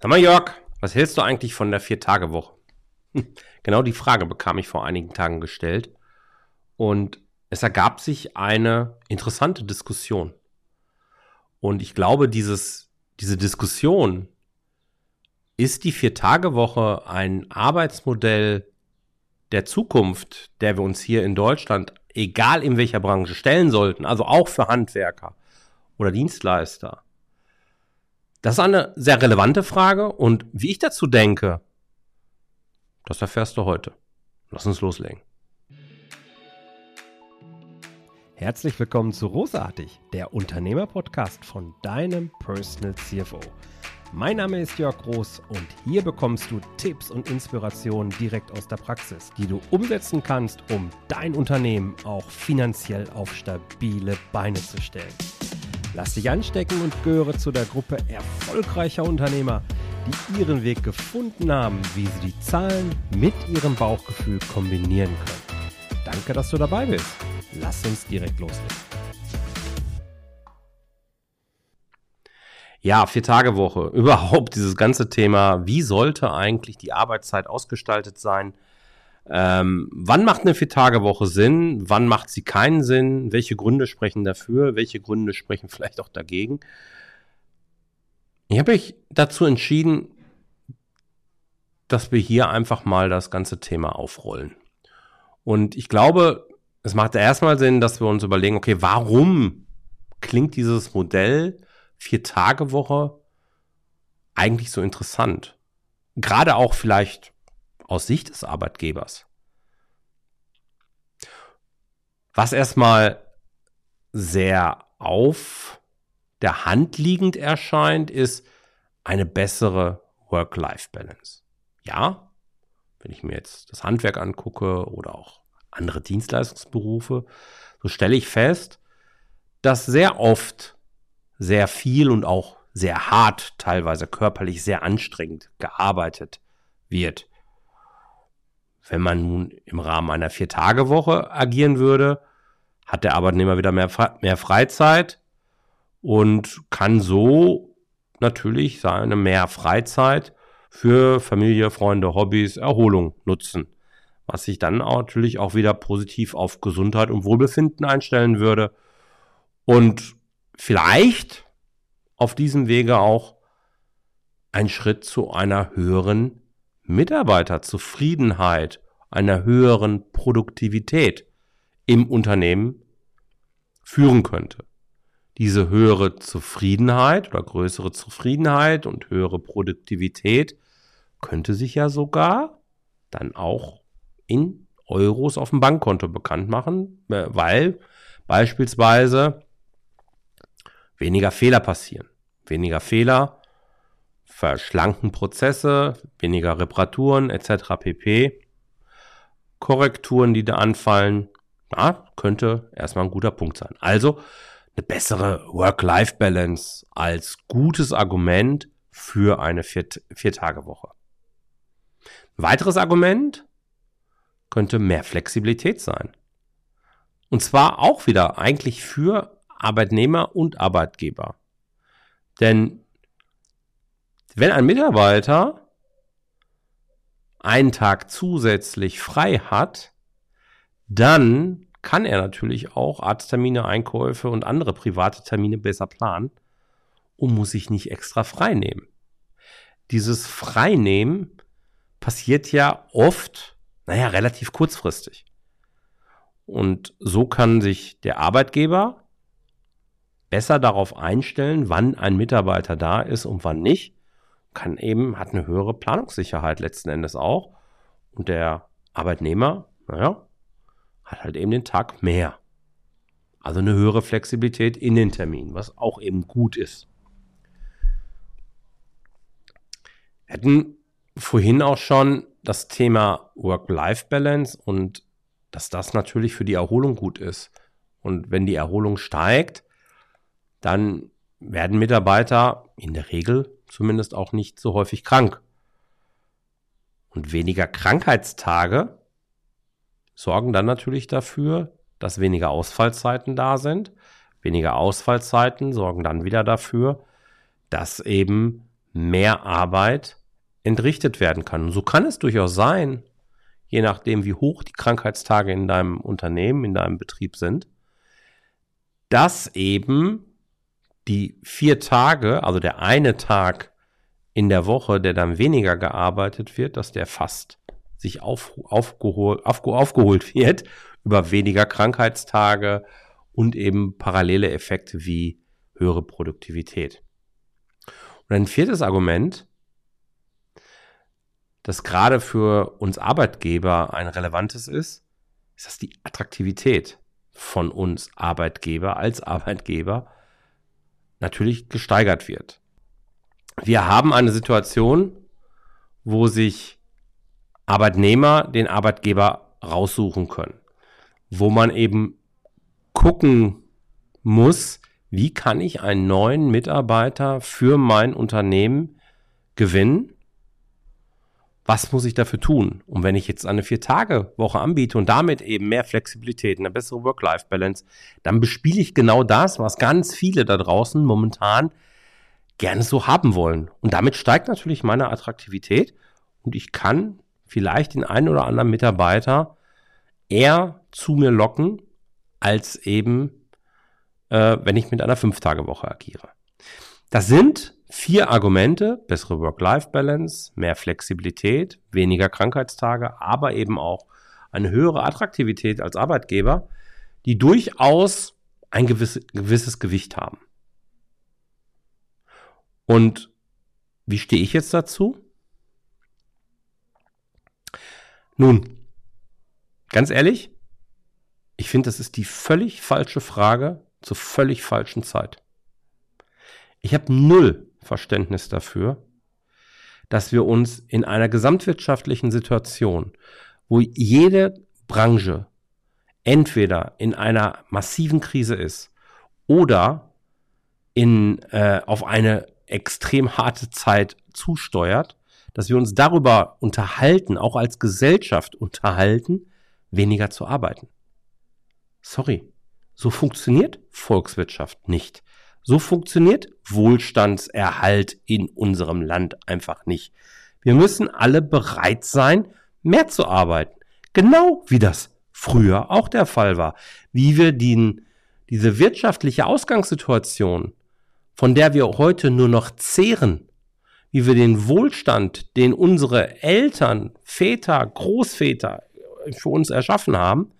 Sag mal, Jörg, was hältst du eigentlich von der Vier-Tage-Woche? Genau die Frage bekam ich vor einigen Tagen gestellt. Und es ergab sich eine interessante Diskussion. Und ich glaube, dieses, diese Diskussion, ist die Vier-Tage-Woche ein Arbeitsmodell der Zukunft, der wir uns hier in Deutschland, egal in welcher Branche, stellen sollten, also auch für Handwerker oder Dienstleister? Das ist eine sehr relevante Frage und wie ich dazu denke, das erfährst du heute. Lass uns loslegen. Herzlich willkommen zu Rosartig, der Unternehmer-Podcast von deinem Personal CFO. Mein Name ist Jörg Groß und hier bekommst du Tipps und Inspirationen direkt aus der Praxis, die du umsetzen kannst, um dein Unternehmen auch finanziell auf stabile Beine zu stellen. Lass dich anstecken und gehöre zu der Gruppe erfolgreicher Unternehmer, die ihren Weg gefunden haben, wie sie die Zahlen mit ihrem Bauchgefühl kombinieren können. Danke, dass du dabei bist. Lass uns direkt loslegen. Ja, Vier-Tage-Woche. Überhaupt dieses ganze Thema, wie sollte eigentlich die Arbeitszeit ausgestaltet sein? Ähm, wann macht eine Vier-Tage-Woche Sinn? Wann macht sie keinen Sinn? Welche Gründe sprechen dafür? Welche Gründe sprechen vielleicht auch dagegen? Ich habe mich dazu entschieden, dass wir hier einfach mal das ganze Thema aufrollen. Und ich glaube, es macht erstmal Sinn, dass wir uns überlegen, okay, warum klingt dieses Modell Vier-Tage-Woche eigentlich so interessant? Gerade auch vielleicht aus Sicht des Arbeitgebers. Was erstmal sehr auf der Hand liegend erscheint, ist eine bessere Work-Life-Balance. Ja, wenn ich mir jetzt das Handwerk angucke oder auch andere Dienstleistungsberufe, so stelle ich fest, dass sehr oft sehr viel und auch sehr hart, teilweise körperlich sehr anstrengend gearbeitet wird. Wenn man nun im Rahmen einer Vier-Tage-Woche agieren würde, hat der Arbeitnehmer wieder mehr, mehr Freizeit und kann so natürlich seine mehr Freizeit für Familie, Freunde, Hobbys, Erholung nutzen. Was sich dann natürlich auch wieder positiv auf Gesundheit und Wohlbefinden einstellen würde. Und vielleicht auf diesem Wege auch ein Schritt zu einer höheren Mitarbeiterzufriedenheit, einer höheren Produktivität im Unternehmen führen könnte. Diese höhere Zufriedenheit oder größere Zufriedenheit und höhere Produktivität könnte sich ja sogar dann auch in Euros auf dem Bankkonto bekannt machen, äh, weil beispielsweise weniger Fehler passieren. Weniger Fehler verschlanken Prozesse, weniger Reparaturen etc. pp. Korrekturen, die da anfallen, ja, könnte erstmal ein guter Punkt sein. Also eine bessere Work-Life-Balance als gutes Argument für eine Vier-Tage-Woche. Ein weiteres Argument könnte mehr Flexibilität sein. Und zwar auch wieder eigentlich für Arbeitnehmer und Arbeitgeber. Denn wenn ein Mitarbeiter einen Tag zusätzlich frei hat, dann kann er natürlich auch Arzttermine, Einkäufe und andere private Termine besser planen und muss sich nicht extra frei nehmen. Dieses Freinehmen passiert ja oft, naja, relativ kurzfristig. Und so kann sich der Arbeitgeber besser darauf einstellen, wann ein Mitarbeiter da ist und wann nicht kann eben, hat eine höhere Planungssicherheit letzten Endes auch. Und der Arbeitnehmer, naja, hat halt eben den Tag mehr. Also eine höhere Flexibilität in den Terminen, was auch eben gut ist. Wir hatten vorhin auch schon das Thema Work-Life-Balance und dass das natürlich für die Erholung gut ist. Und wenn die Erholung steigt, dann werden Mitarbeiter in der Regel zumindest auch nicht so häufig krank. Und weniger Krankheitstage sorgen dann natürlich dafür, dass weniger Ausfallzeiten da sind. Weniger Ausfallzeiten sorgen dann wieder dafür, dass eben mehr Arbeit entrichtet werden kann. Und so kann es durchaus sein, je nachdem, wie hoch die Krankheitstage in deinem Unternehmen, in deinem Betrieb sind, dass eben die vier Tage, also der eine Tag in der Woche, der dann weniger gearbeitet wird, dass der fast sich auf, aufgehol, aufge, aufgeholt wird über weniger Krankheitstage und eben parallele Effekte wie höhere Produktivität. Und ein viertes Argument, das gerade für uns Arbeitgeber ein relevantes ist, ist, dass die Attraktivität von uns Arbeitgeber als Arbeitgeber natürlich gesteigert wird. Wir haben eine Situation, wo sich Arbeitnehmer den Arbeitgeber raussuchen können, wo man eben gucken muss, wie kann ich einen neuen Mitarbeiter für mein Unternehmen gewinnen? Was muss ich dafür tun? Und wenn ich jetzt eine Vier-Tage-Woche anbiete und damit eben mehr Flexibilität, eine bessere Work-Life-Balance, dann bespiele ich genau das, was ganz viele da draußen momentan gerne so haben wollen. Und damit steigt natürlich meine Attraktivität und ich kann vielleicht den einen oder anderen Mitarbeiter eher zu mir locken, als eben äh, wenn ich mit einer Fünf-Tage-Woche agiere. Das sind vier Argumente, bessere Work-Life-Balance, mehr Flexibilität, weniger Krankheitstage, aber eben auch eine höhere Attraktivität als Arbeitgeber, die durchaus ein gewisse, gewisses Gewicht haben. Und wie stehe ich jetzt dazu? Nun, ganz ehrlich, ich finde, das ist die völlig falsche Frage, zur völlig falschen Zeit. Ich habe null Verständnis dafür, dass wir uns in einer gesamtwirtschaftlichen Situation, wo jede Branche entweder in einer massiven Krise ist oder in, äh, auf eine extrem harte Zeit zusteuert, dass wir uns darüber unterhalten, auch als Gesellschaft unterhalten, weniger zu arbeiten. Sorry, so funktioniert Volkswirtschaft nicht. So funktioniert Wohlstandserhalt in unserem Land einfach nicht. Wir müssen alle bereit sein, mehr zu arbeiten. Genau wie das früher auch der Fall war. Wie wir den, diese wirtschaftliche Ausgangssituation, von der wir heute nur noch zehren, wie wir den Wohlstand, den unsere Eltern, Väter, Großväter für uns erschaffen haben,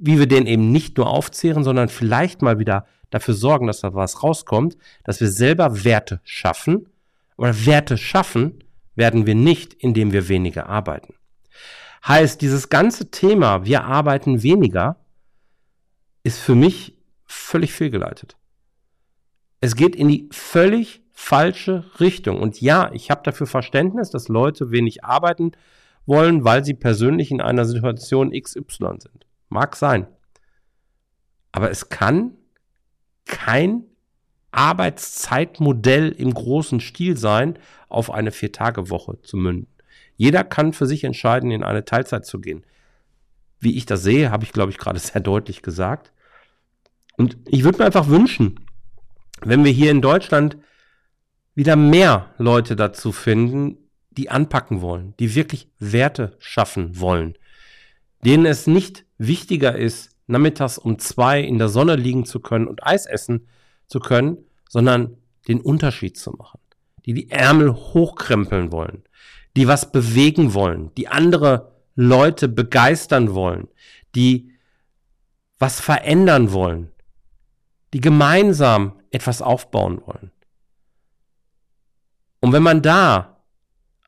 wie wir den eben nicht nur aufzehren, sondern vielleicht mal wieder dafür sorgen, dass da was rauskommt, dass wir selber Werte schaffen. Aber Werte schaffen werden wir nicht, indem wir weniger arbeiten. Heißt, dieses ganze Thema, wir arbeiten weniger, ist für mich völlig fehlgeleitet. Es geht in die völlig falsche Richtung. Und ja, ich habe dafür Verständnis, dass Leute wenig arbeiten wollen, weil sie persönlich in einer Situation XY sind. Mag sein. Aber es kann kein Arbeitszeitmodell im großen Stil sein, auf eine Vier-Tage-Woche zu münden. Jeder kann für sich entscheiden, in eine Teilzeit zu gehen. Wie ich das sehe, habe ich, glaube ich, gerade sehr deutlich gesagt. Und ich würde mir einfach wünschen, wenn wir hier in Deutschland wieder mehr Leute dazu finden, die anpacken wollen, die wirklich Werte schaffen wollen, denen es nicht wichtiger ist, nachmittags um zwei in der Sonne liegen zu können und Eis essen zu können, sondern den Unterschied zu machen. Die die Ärmel hochkrempeln wollen, die was bewegen wollen, die andere Leute begeistern wollen, die was verändern wollen, die gemeinsam etwas aufbauen wollen. Und wenn man da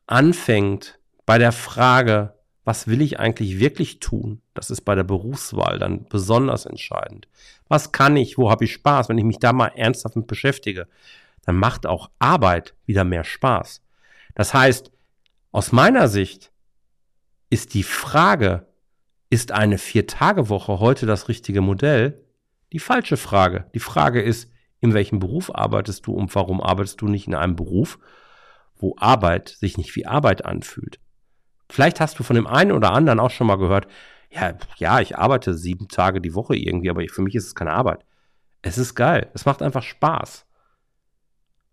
anfängt bei der Frage, was will ich eigentlich wirklich tun? Das ist bei der Berufswahl dann besonders entscheidend. Was kann ich? Wo habe ich Spaß? Wenn ich mich da mal ernsthaft mit beschäftige, dann macht auch Arbeit wieder mehr Spaß. Das heißt, aus meiner Sicht ist die Frage, ist eine Vier-Tage-Woche heute das richtige Modell? Die falsche Frage. Die Frage ist, in welchem Beruf arbeitest du und warum arbeitest du nicht in einem Beruf, wo Arbeit sich nicht wie Arbeit anfühlt? Vielleicht hast du von dem einen oder anderen auch schon mal gehört, ja, ja, ich arbeite sieben Tage die Woche irgendwie, aber für mich ist es keine Arbeit. Es ist geil. Es macht einfach Spaß.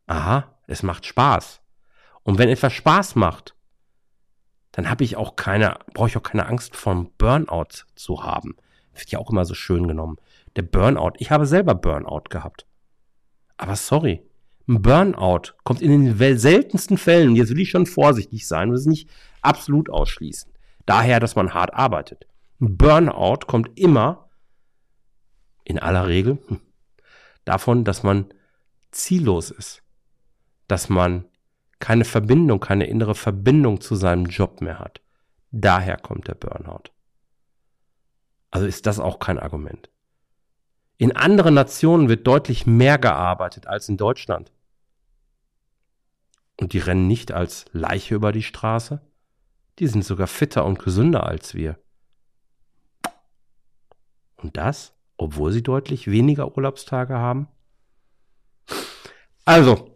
Aha, es macht Spaß. Und wenn etwas Spaß macht, dann habe ich auch keine, brauche ich auch keine Angst vom Burnout zu haben. Wird ja auch immer so schön genommen. Der Burnout. Ich habe selber Burnout gehabt. Aber sorry. Ein Burnout kommt in den seltensten Fällen, und jetzt will ich schon vorsichtig sein, will es nicht absolut ausschließen. Daher, dass man hart arbeitet. Ein Burnout kommt immer, in aller Regel, hm, davon, dass man ziellos ist. Dass man keine Verbindung, keine innere Verbindung zu seinem Job mehr hat. Daher kommt der Burnout. Also ist das auch kein Argument. In anderen Nationen wird deutlich mehr gearbeitet als in Deutschland. Und die rennen nicht als Leiche über die Straße. Die sind sogar fitter und gesünder als wir. Und das, obwohl sie deutlich weniger Urlaubstage haben? Also,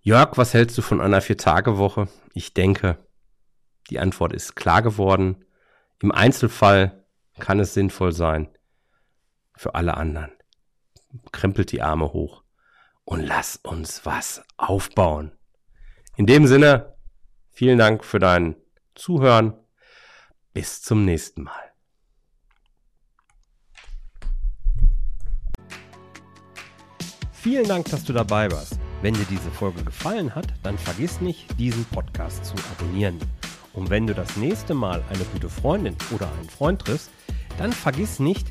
Jörg, was hältst du von einer Vier-Tage-Woche? Ich denke, die Antwort ist klar geworden. Im Einzelfall kann es sinnvoll sein. Für alle anderen. Krempelt die Arme hoch und lass uns was aufbauen. In dem Sinne, vielen Dank für dein Zuhören. Bis zum nächsten Mal. Vielen Dank, dass du dabei warst. Wenn dir diese Folge gefallen hat, dann vergiss nicht, diesen Podcast zu abonnieren. Und wenn du das nächste Mal eine gute Freundin oder einen Freund triffst, dann vergiss nicht,